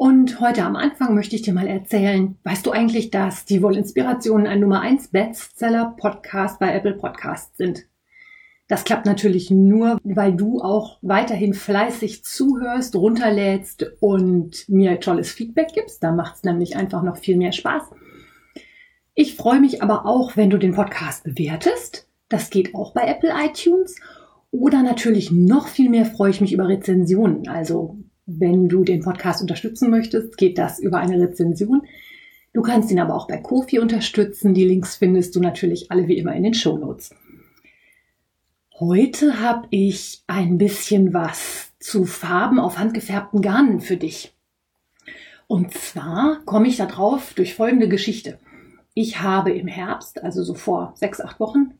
Und heute am Anfang möchte ich dir mal erzählen, weißt du eigentlich, dass die Wollinspirationen ein Nummer 1 Bestseller Podcast bei Apple Podcasts sind? Das klappt natürlich nur, weil du auch weiterhin fleißig zuhörst, runterlädst und mir tolles Feedback gibst. Da macht es nämlich einfach noch viel mehr Spaß. Ich freue mich aber auch, wenn du den Podcast bewertest. Das geht auch bei Apple iTunes. Oder natürlich noch viel mehr freue ich mich über Rezensionen. Also wenn du den Podcast unterstützen möchtest, geht das über eine Rezension. Du kannst ihn aber auch bei Kofi unterstützen. Die Links findest du natürlich alle wie immer in den Show Notes. Heute habe ich ein bisschen was zu Farben auf handgefärbten Garnen für dich. Und zwar komme ich da drauf durch folgende Geschichte. Ich habe im Herbst, also so vor sechs, acht Wochen,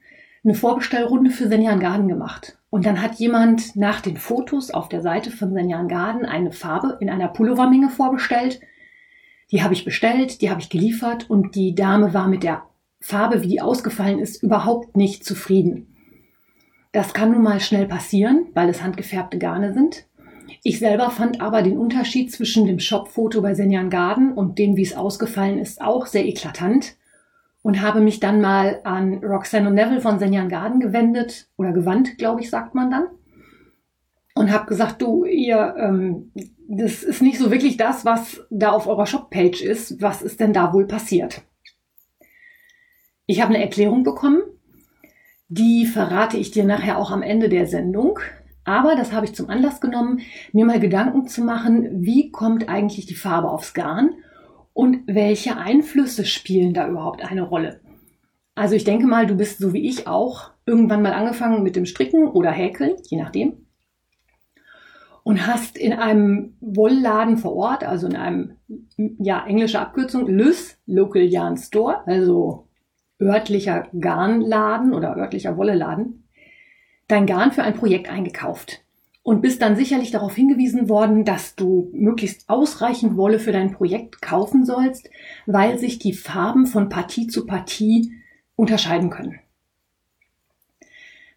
eine Vorbestellrunde für Senjan Garden gemacht. Und dann hat jemand nach den Fotos auf der Seite von Senjan Garden eine Farbe in einer Pullovermenge vorbestellt. Die habe ich bestellt, die habe ich geliefert und die Dame war mit der Farbe, wie die ausgefallen ist, überhaupt nicht zufrieden. Das kann nun mal schnell passieren, weil es handgefärbte Garne sind. Ich selber fand aber den Unterschied zwischen dem Shop-Foto bei Senjan Garden und dem, wie es ausgefallen ist, auch sehr eklatant und habe mich dann mal an Roxanne und Neville von Senjan Garden gewendet oder gewandt, glaube ich, sagt man dann. Und habe gesagt, du, ihr, ähm, das ist nicht so wirklich das, was da auf eurer Shop-Page ist. Was ist denn da wohl passiert? Ich habe eine Erklärung bekommen die verrate ich dir nachher auch am Ende der Sendung. Aber das habe ich zum Anlass genommen, mir mal Gedanken zu machen, wie kommt eigentlich die Farbe aufs Garn und welche Einflüsse spielen da überhaupt eine Rolle. Also ich denke mal, du bist so wie ich auch irgendwann mal angefangen mit dem Stricken oder Häkeln, je nachdem. Und hast in einem Wollladen vor Ort, also in einem, ja, englische Abkürzung, LYS, Local Yarn Store, also örtlicher Garnladen oder örtlicher Wolleladen dein Garn für ein Projekt eingekauft und bist dann sicherlich darauf hingewiesen worden, dass du möglichst ausreichend Wolle für dein Projekt kaufen sollst, weil sich die Farben von Partie zu Partie unterscheiden können.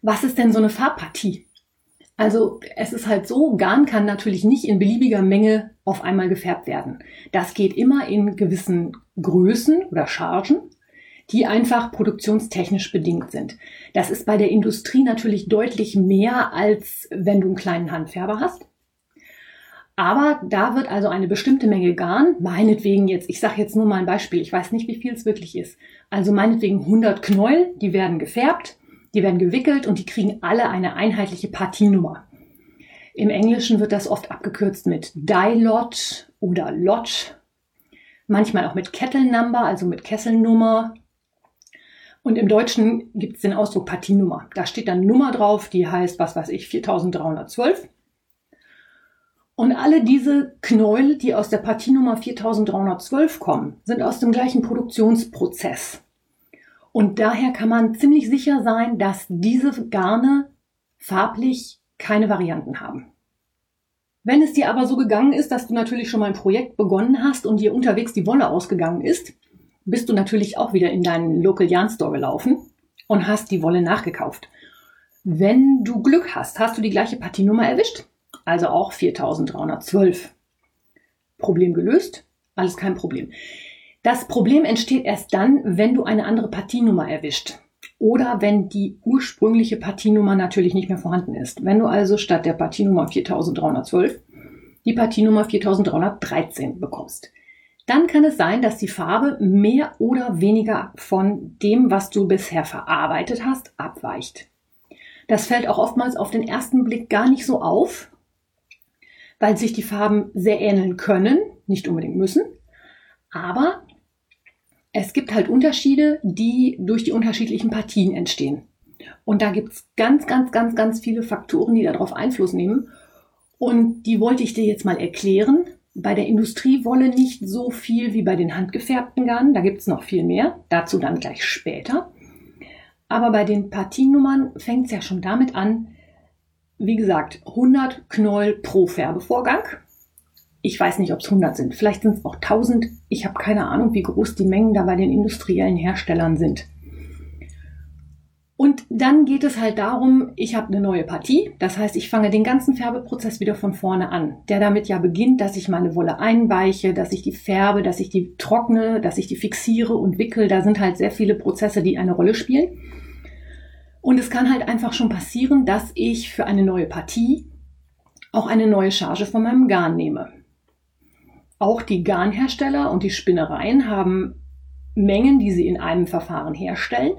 Was ist denn so eine Farbpartie? Also es ist halt so, Garn kann natürlich nicht in beliebiger Menge auf einmal gefärbt werden. Das geht immer in gewissen Größen oder Chargen die einfach produktionstechnisch bedingt sind. Das ist bei der Industrie natürlich deutlich mehr, als wenn du einen kleinen Handfärber hast. Aber da wird also eine bestimmte Menge Garn, meinetwegen jetzt, ich sage jetzt nur mal ein Beispiel, ich weiß nicht, wie viel es wirklich ist. Also meinetwegen 100 Knäuel, die werden gefärbt, die werden gewickelt und die kriegen alle eine einheitliche Partienummer. Im Englischen wird das oft abgekürzt mit Die-Lot oder Lot, manchmal auch mit Kettle Number, also mit Kesselnummer und im Deutschen gibt es den Ausdruck Partienummer. Da steht dann Nummer drauf, die heißt, was weiß ich, 4312. Und alle diese Knäuel, die aus der Partienummer 4312 kommen, sind aus dem gleichen Produktionsprozess. Und daher kann man ziemlich sicher sein, dass diese Garne farblich keine Varianten haben. Wenn es dir aber so gegangen ist, dass du natürlich schon mal ein Projekt begonnen hast und dir unterwegs die Wolle ausgegangen ist, bist du natürlich auch wieder in deinen Local Yarn Store gelaufen und hast die Wolle nachgekauft. Wenn du Glück hast, hast du die gleiche Partienummer erwischt, also auch 4312. Problem gelöst, alles kein Problem. Das Problem entsteht erst dann, wenn du eine andere Partienummer erwischt. Oder wenn die ursprüngliche Partienummer natürlich nicht mehr vorhanden ist. Wenn du also statt der Partienummer 4312 die Partienummer 4313 bekommst dann kann es sein, dass die Farbe mehr oder weniger von dem, was du bisher verarbeitet hast, abweicht. Das fällt auch oftmals auf den ersten Blick gar nicht so auf, weil sich die Farben sehr ähneln können, nicht unbedingt müssen. Aber es gibt halt Unterschiede, die durch die unterschiedlichen Partien entstehen. Und da gibt es ganz, ganz, ganz, ganz viele Faktoren, die darauf Einfluss nehmen. Und die wollte ich dir jetzt mal erklären bei der Industriewolle nicht so viel wie bei den handgefärbten Garnen. Da gibt's noch viel mehr. Dazu dann gleich später. Aber bei den Partienummern fängt es ja schon damit an, wie gesagt, 100 Knäuel pro Färbevorgang. Ich weiß nicht, ob es 100 sind. Vielleicht sind es auch 1000. Ich habe keine Ahnung, wie groß die Mengen da bei den industriellen Herstellern sind. Und dann geht es halt darum, ich habe eine neue Partie. Das heißt, ich fange den ganzen Färbeprozess wieder von vorne an. Der damit ja beginnt, dass ich meine Wolle einweiche, dass ich die färbe, dass ich die trockne, dass ich die fixiere und wickel. Da sind halt sehr viele Prozesse, die eine Rolle spielen. Und es kann halt einfach schon passieren, dass ich für eine neue Partie auch eine neue Charge von meinem Garn nehme. Auch die Garnhersteller und die Spinnereien haben Mengen, die sie in einem Verfahren herstellen.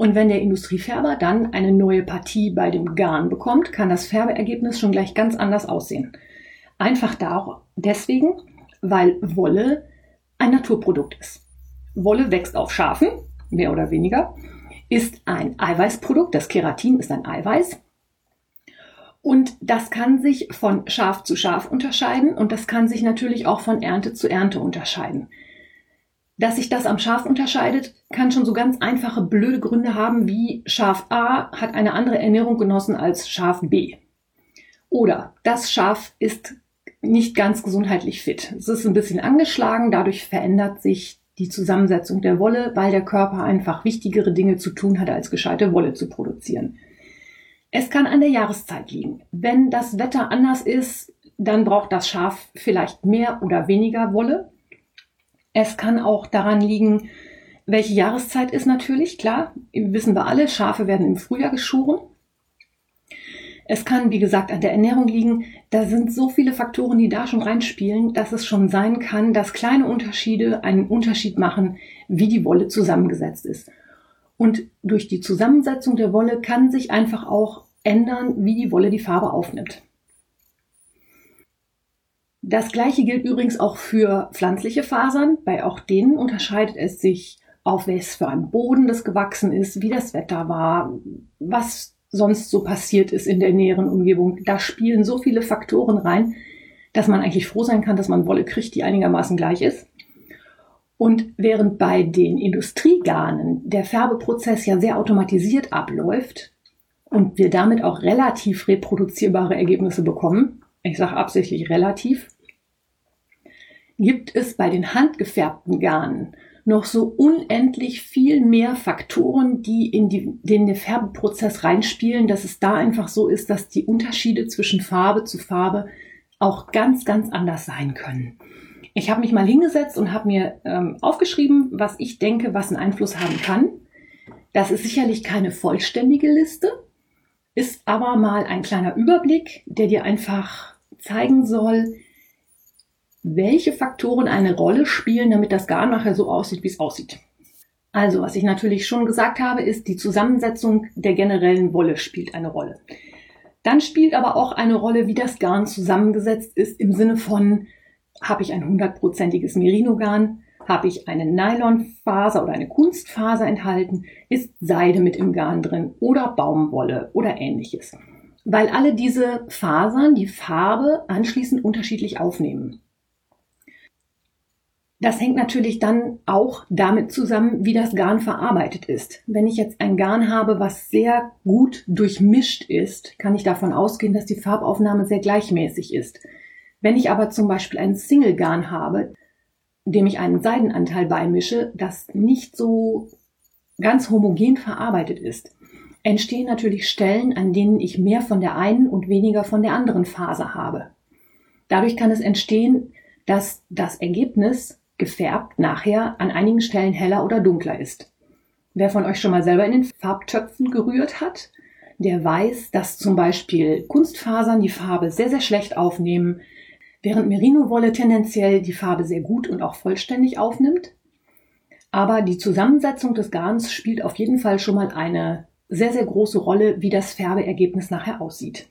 Und wenn der Industriefärber dann eine neue Partie bei dem Garn bekommt, kann das Färbeergebnis schon gleich ganz anders aussehen. Einfach da deswegen, weil Wolle ein Naturprodukt ist. Wolle wächst auf Schafen, mehr oder weniger, ist ein Eiweißprodukt. Das Keratin ist ein Eiweiß. Und das kann sich von Schaf zu Schaf unterscheiden und das kann sich natürlich auch von Ernte zu Ernte unterscheiden. Dass sich das am Schaf unterscheidet, kann schon so ganz einfache, blöde Gründe haben, wie Schaf A hat eine andere Ernährung genossen als Schaf B. Oder das Schaf ist nicht ganz gesundheitlich fit. Es ist ein bisschen angeschlagen, dadurch verändert sich die Zusammensetzung der Wolle, weil der Körper einfach wichtigere Dinge zu tun hat, als gescheite Wolle zu produzieren. Es kann an der Jahreszeit liegen. Wenn das Wetter anders ist, dann braucht das Schaf vielleicht mehr oder weniger Wolle. Es kann auch daran liegen, welche Jahreszeit ist natürlich, klar, wissen wir alle, Schafe werden im Frühjahr geschoren. Es kann, wie gesagt, an der Ernährung liegen. Da sind so viele Faktoren, die da schon reinspielen, dass es schon sein kann, dass kleine Unterschiede einen Unterschied machen, wie die Wolle zusammengesetzt ist. Und durch die Zusammensetzung der Wolle kann sich einfach auch ändern, wie die Wolle die Farbe aufnimmt. Das gleiche gilt übrigens auch für pflanzliche Fasern. Bei auch denen unterscheidet es sich, auf was für einem Boden das gewachsen ist, wie das Wetter war, was sonst so passiert ist in der näheren Umgebung. Da spielen so viele Faktoren rein, dass man eigentlich froh sein kann, dass man Wolle kriegt, die einigermaßen gleich ist. Und während bei den Industriegarnen der Färbeprozess ja sehr automatisiert abläuft und wir damit auch relativ reproduzierbare Ergebnisse bekommen, ich sage absichtlich relativ, gibt es bei den handgefärbten Garnen noch so unendlich viel mehr Faktoren, die in, die, den Färbeprozess reinspielen, dass es da einfach so ist, dass die Unterschiede zwischen Farbe zu Farbe auch ganz, ganz anders sein können. Ich habe mich mal hingesetzt und habe mir ähm, aufgeschrieben, was ich denke, was einen Einfluss haben kann. Das ist sicherlich keine vollständige Liste, ist aber mal ein kleiner Überblick, der dir einfach zeigen soll, welche Faktoren eine Rolle spielen, damit das Garn nachher so aussieht, wie es aussieht. Also, was ich natürlich schon gesagt habe, ist, die Zusammensetzung der generellen Wolle spielt eine Rolle. Dann spielt aber auch eine Rolle, wie das Garn zusammengesetzt ist, im Sinne von, habe ich ein hundertprozentiges Merino-Garn, habe ich eine Nylonfaser oder eine Kunstfaser enthalten, ist Seide mit im Garn drin oder Baumwolle oder ähnliches. Weil alle diese Fasern die Farbe anschließend unterschiedlich aufnehmen. Das hängt natürlich dann auch damit zusammen, wie das Garn verarbeitet ist. Wenn ich jetzt ein Garn habe, was sehr gut durchmischt ist, kann ich davon ausgehen, dass die Farbaufnahme sehr gleichmäßig ist. Wenn ich aber zum Beispiel ein Single-Garn habe, dem ich einen Seidenanteil beimische, das nicht so ganz homogen verarbeitet ist, entstehen natürlich Stellen, an denen ich mehr von der einen und weniger von der anderen Faser habe. Dadurch kann es entstehen, dass das Ergebnis gefärbt nachher an einigen Stellen heller oder dunkler ist. Wer von euch schon mal selber in den Farbtöpfen gerührt hat, der weiß, dass zum Beispiel Kunstfasern die Farbe sehr, sehr schlecht aufnehmen, während Merino-Wolle tendenziell die Farbe sehr gut und auch vollständig aufnimmt. Aber die Zusammensetzung des Garns spielt auf jeden Fall schon mal eine sehr, sehr große Rolle, wie das Färbeergebnis nachher aussieht.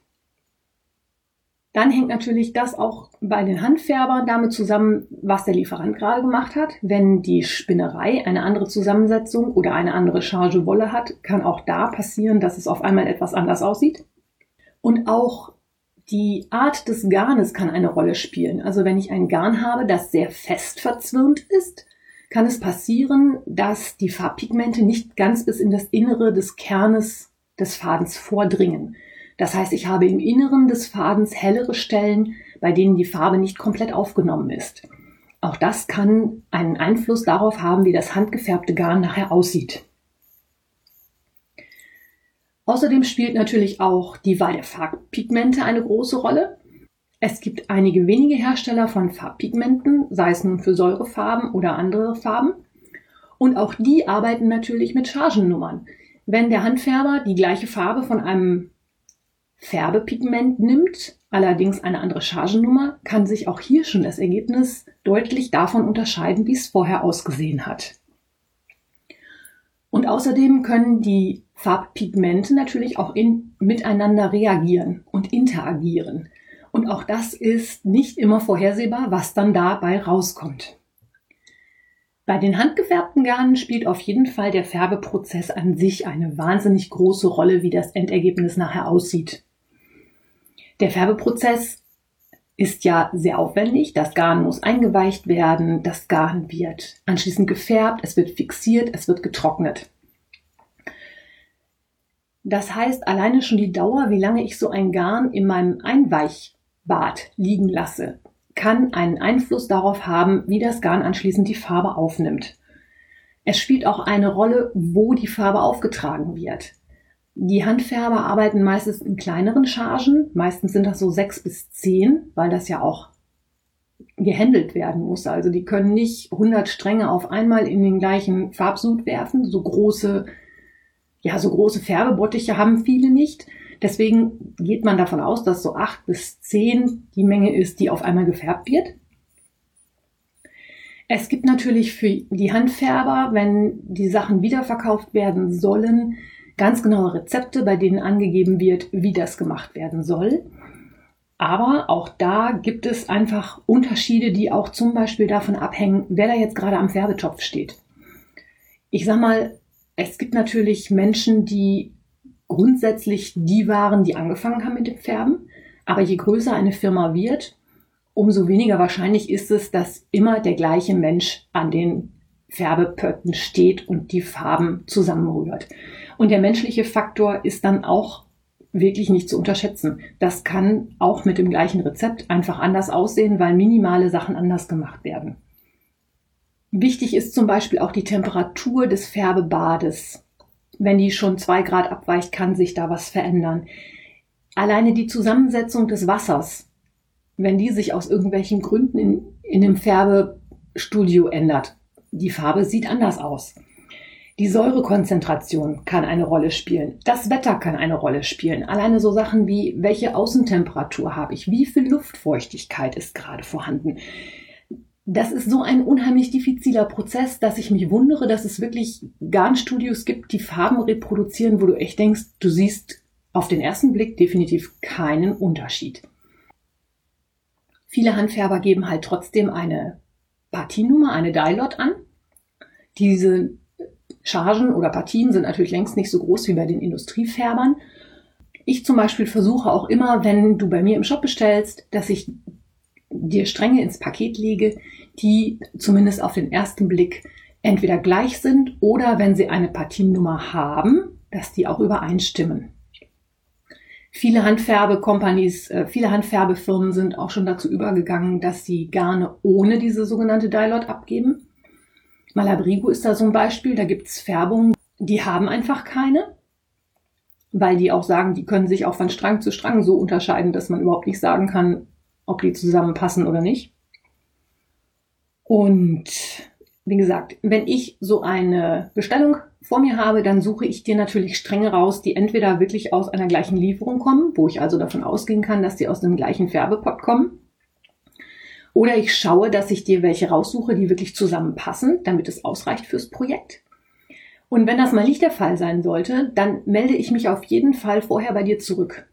Dann hängt natürlich das auch bei den Handfärbern damit zusammen, was der Lieferant gerade gemacht hat. Wenn die Spinnerei eine andere Zusammensetzung oder eine andere Charge Wolle hat, kann auch da passieren, dass es auf einmal etwas anders aussieht. Und auch Die Art des Garnes kann eine Rolle spielen. Also wenn ich ein Garn habe, das sehr fest verzwirnt ist, kann es passieren, dass die Farbpigmente nicht ganz bis in das Innere des Kernes des Fadens vordringen. Das heißt, ich habe im Inneren des Fadens hellere Stellen, bei denen die Farbe nicht komplett aufgenommen ist. Auch das kann einen Einfluss darauf haben, wie das handgefärbte Garn nachher aussieht. Außerdem spielt natürlich auch die Wahl der Farbpigmente eine große Rolle. Es gibt einige wenige Hersteller von Farbpigmenten, sei es nun für Säurefarben oder andere Farben. Und auch die arbeiten natürlich mit Chargennummern. Wenn der Handfärber die gleiche Farbe von einem Färbepigment nimmt, allerdings eine andere Chargennummer, kann sich auch hier schon das Ergebnis deutlich davon unterscheiden, wie es vorher ausgesehen hat. Und außerdem können die Farbpigmente natürlich auch in, miteinander reagieren und interagieren. Und auch das ist nicht immer vorhersehbar, was dann dabei rauskommt. Bei den handgefärbten Garnen spielt auf jeden Fall der Färbeprozess an sich eine wahnsinnig große Rolle, wie das Endergebnis nachher aussieht. Der Färbeprozess ist ja sehr aufwendig. Das Garn muss eingeweicht werden, das Garn wird anschließend gefärbt, es wird fixiert, es wird getrocknet. Das heißt, alleine schon die Dauer, wie lange ich so ein Garn in meinem Einweichbad liegen lasse, kann einen Einfluss darauf haben, wie das Garn anschließend die Farbe aufnimmt. Es spielt auch eine Rolle, wo die Farbe aufgetragen wird. Die Handfärber arbeiten meistens in kleineren Chargen, meistens sind das so sechs bis zehn, weil das ja auch gehandelt werden muss. Also die können nicht 100 Stränge auf einmal in den gleichen Farbsud werfen. So große, ja, so große Färbebottiche haben viele nicht. Deswegen geht man davon aus, dass so acht bis zehn die Menge ist, die auf einmal gefärbt wird. Es gibt natürlich für die Handfärber, wenn die Sachen wiederverkauft werden sollen, ganz genaue Rezepte, bei denen angegeben wird, wie das gemacht werden soll. Aber auch da gibt es einfach Unterschiede, die auch zum Beispiel davon abhängen, wer da jetzt gerade am Färbetopf steht. Ich sag mal, es gibt natürlich Menschen, die grundsätzlich die waren, die angefangen haben mit dem Färben. Aber je größer eine Firma wird, umso weniger wahrscheinlich ist es, dass immer der gleiche Mensch an den Färbepötten steht und die Farben zusammenrührt. Und der menschliche Faktor ist dann auch wirklich nicht zu unterschätzen. Das kann auch mit dem gleichen Rezept einfach anders aussehen, weil minimale Sachen anders gemacht werden. Wichtig ist zum Beispiel auch die Temperatur des Färbebades wenn die schon zwei Grad abweicht, kann sich da was verändern. Alleine die Zusammensetzung des Wassers, wenn die sich aus irgendwelchen Gründen in, in dem Färbestudio ändert, die Farbe sieht anders aus. Die Säurekonzentration kann eine Rolle spielen. Das Wetter kann eine Rolle spielen. Alleine so Sachen wie, welche Außentemperatur habe ich? Wie viel Luftfeuchtigkeit ist gerade vorhanden? das ist so ein unheimlich diffiziler Prozess, dass ich mich wundere, dass es wirklich Garnstudios gibt, die Farben reproduzieren, wo du echt denkst, du siehst auf den ersten Blick definitiv keinen Unterschied. Viele Handfärber geben halt trotzdem eine Partiennummer, eine Dialot an. Diese Chargen oder Partien sind natürlich längst nicht so groß wie bei den Industriefärbern. Ich zum Beispiel versuche auch immer, wenn du bei mir im Shop bestellst, dass ich dir Stränge ins Paket lege, die zumindest auf den ersten Blick entweder gleich sind oder wenn sie eine Partiennummer haben, dass die auch übereinstimmen. Viele Handfärbekompanies, äh, viele Handfärbefirmen sind auch schon dazu übergegangen, dass sie Garne ohne diese sogenannte Dialot abgeben. Malabrigo ist da so ein Beispiel. Da gibt's Färbungen, die haben einfach keine, weil die auch sagen, die können sich auch von Strang zu Strang so unterscheiden, dass man überhaupt nicht sagen kann, ob die zusammenpassen oder nicht. Und wie gesagt, wenn ich so eine Bestellung vor mir habe, dann suche ich dir natürlich Stränge raus, die entweder wirklich aus einer gleichen Lieferung kommen, wo ich also davon ausgehen kann, dass die aus dem gleichen Färbepot kommen. Oder ich schaue, dass ich dir welche raussuche, die wirklich zusammenpassen, damit es ausreicht fürs Projekt. Und wenn das mal nicht der Fall sein sollte, dann melde ich mich auf jeden Fall vorher bei dir zurück.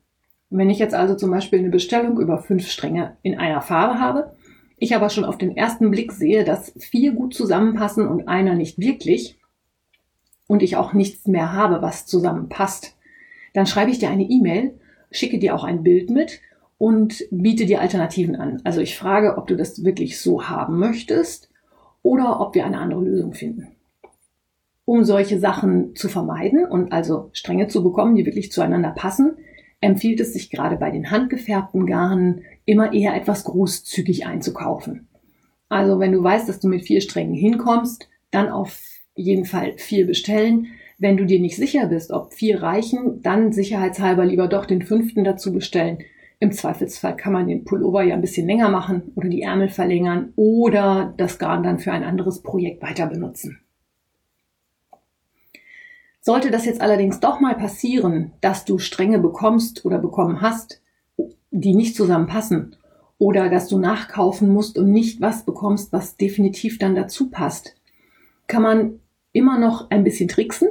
Wenn ich jetzt also zum Beispiel eine Bestellung über fünf Stränge in einer Farbe habe, ich aber schon auf den ersten Blick sehe, dass vier gut zusammenpassen und einer nicht wirklich und ich auch nichts mehr habe, was zusammenpasst, dann schreibe ich dir eine E-Mail, schicke dir auch ein Bild mit und biete dir Alternativen an. Also ich frage, ob du das wirklich so haben möchtest oder ob wir eine andere Lösung finden. Um solche Sachen zu vermeiden und also Stränge zu bekommen, die wirklich zueinander passen, empfiehlt es sich gerade bei den handgefärbten Garnen immer eher etwas großzügig einzukaufen. Also wenn du weißt, dass du mit vier Strängen hinkommst, dann auf jeden Fall vier bestellen. Wenn du dir nicht sicher bist, ob vier reichen, dann sicherheitshalber lieber doch den fünften dazu bestellen. Im Zweifelsfall kann man den Pullover ja ein bisschen länger machen oder die Ärmel verlängern oder das Garn dann für ein anderes Projekt weiter benutzen. Sollte das jetzt allerdings doch mal passieren, dass du Stränge bekommst oder bekommen hast, die nicht zusammenpassen oder dass du nachkaufen musst und nicht was bekommst, was definitiv dann dazu passt, kann man immer noch ein bisschen tricksen.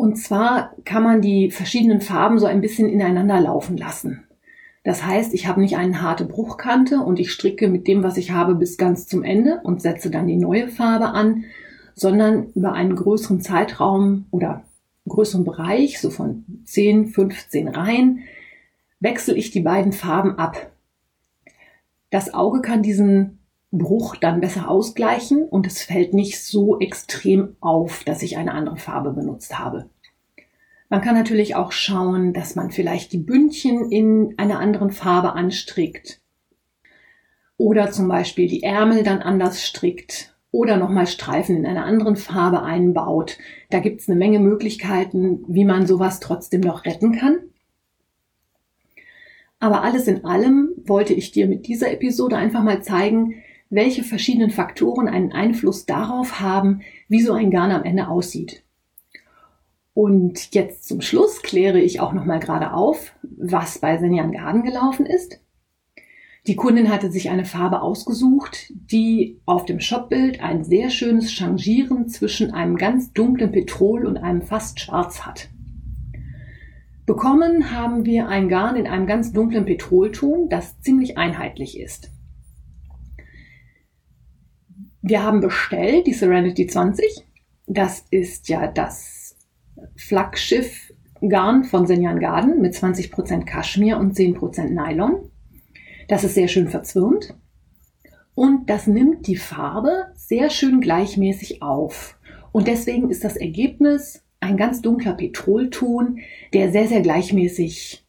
Und zwar kann man die verschiedenen Farben so ein bisschen ineinander laufen lassen. Das heißt, ich habe nicht eine harte Bruchkante und ich stricke mit dem, was ich habe, bis ganz zum Ende und setze dann die neue Farbe an, sondern über einen größeren Zeitraum oder größeren Bereich, so von 10, 15 Reihen, wechsle ich die beiden Farben ab. Das Auge kann diesen Bruch dann besser ausgleichen und es fällt nicht so extrem auf, dass ich eine andere Farbe benutzt habe. Man kann natürlich auch schauen, dass man vielleicht die Bündchen in einer anderen Farbe anstrickt oder zum Beispiel die Ärmel dann anders strickt oder nochmal Streifen in einer anderen Farbe einbaut. Da gibt es eine Menge Möglichkeiten, wie man sowas trotzdem noch retten kann. Aber alles in allem wollte ich dir mit dieser Episode einfach mal zeigen, welche verschiedenen Faktoren einen Einfluss darauf haben, wie so ein Garn am Ende aussieht. Und jetzt zum Schluss kläre ich auch nochmal gerade auf, was bei Senjan Garden gelaufen ist. Die Kundin hatte sich eine Farbe ausgesucht, die auf dem Shopbild ein sehr schönes Changieren zwischen einem ganz dunklen Petrol und einem fast schwarz hat. Bekommen haben wir ein Garn in einem ganz dunklen Petrolton, das ziemlich einheitlich ist. Wir haben bestellt die Serenity 20. Das ist ja das Flaggschiff Garn von Senjan Garden mit 20% Kaschmir und 10% Nylon. Das ist sehr schön verzwirnt und das nimmt die Farbe sehr schön gleichmäßig auf. Und deswegen ist das Ergebnis ein ganz dunkler Petrolton, der sehr, sehr gleichmäßig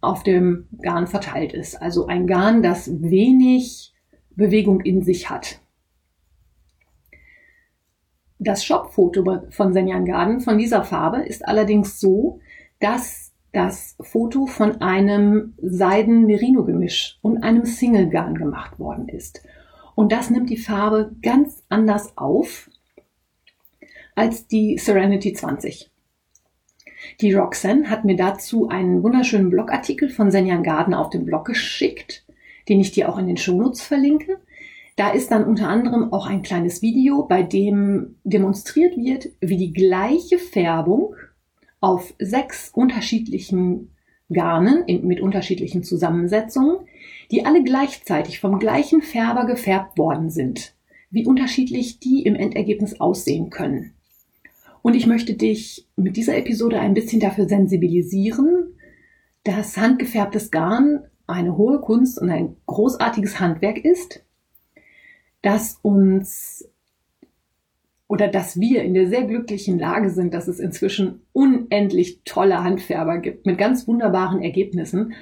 auf dem Garn verteilt ist. Also ein Garn, das wenig Bewegung in sich hat. Das Shop-Foto von Senjan Garden von dieser Farbe ist allerdings so, dass das Foto von einem Seiden-Merino-Gemisch und einem Single-Garn gemacht worden ist. Und das nimmt die Farbe ganz anders auf als die Serenity 20. Die Roxanne hat mir dazu einen wunderschönen Blogartikel von Senjan Garden auf dem Blog geschickt, den ich dir auch in den Shownotes verlinke. Da ist dann unter anderem auch ein kleines Video, bei dem demonstriert wird, wie die gleiche Färbung auf sechs unterschiedlichen Garnen in, mit unterschiedlichen Zusammensetzungen, die alle gleichzeitig vom gleichen Färber gefärbt worden sind, wie unterschiedlich die im Endergebnis aussehen können. Und ich möchte dich mit dieser Episode ein bisschen dafür sensibilisieren, dass handgefärbtes Garn eine hohe Kunst und ein großartiges Handwerk ist, das uns oder dass wir in der sehr glücklichen Lage sind, dass es inzwischen unendlich tolle Handfärber gibt mit ganz wunderbaren Ergebnissen,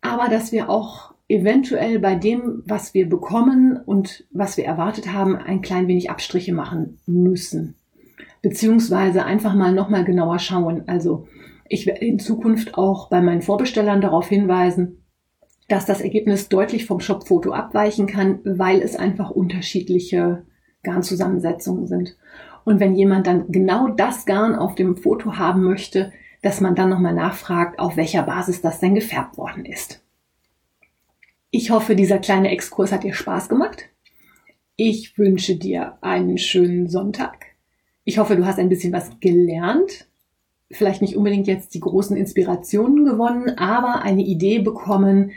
aber dass wir auch eventuell bei dem, was wir bekommen und was wir erwartet haben, ein klein wenig Abstriche machen müssen. Beziehungsweise einfach mal nochmal genauer schauen. Also ich werde in Zukunft auch bei meinen Vorbestellern darauf hinweisen, dass das Ergebnis deutlich vom Shopfoto abweichen kann, weil es einfach unterschiedliche Garnzusammensetzungen sind. Und wenn jemand dann genau das Garn auf dem Foto haben möchte, dass man dann nochmal nachfragt, auf welcher Basis das denn gefärbt worden ist. Ich hoffe, dieser kleine Exkurs hat dir Spaß gemacht. Ich wünsche dir einen schönen Sonntag. Ich hoffe, du hast ein bisschen was gelernt. Vielleicht nicht unbedingt jetzt die großen Inspirationen gewonnen, aber eine Idee bekommen,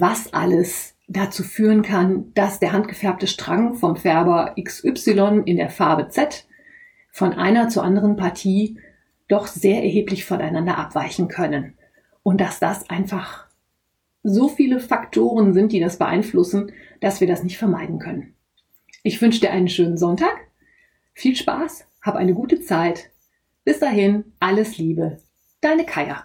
was alles dazu führen kann, dass der handgefärbte Strang vom Färber XY in der Farbe Z von einer zur anderen Partie doch sehr erheblich voneinander abweichen können. Und dass das einfach so viele Faktoren sind, die das beeinflussen, dass wir das nicht vermeiden können. Ich wünsche dir einen schönen Sonntag, viel Spaß, hab eine gute Zeit. Bis dahin, alles Liebe. Deine Kaya.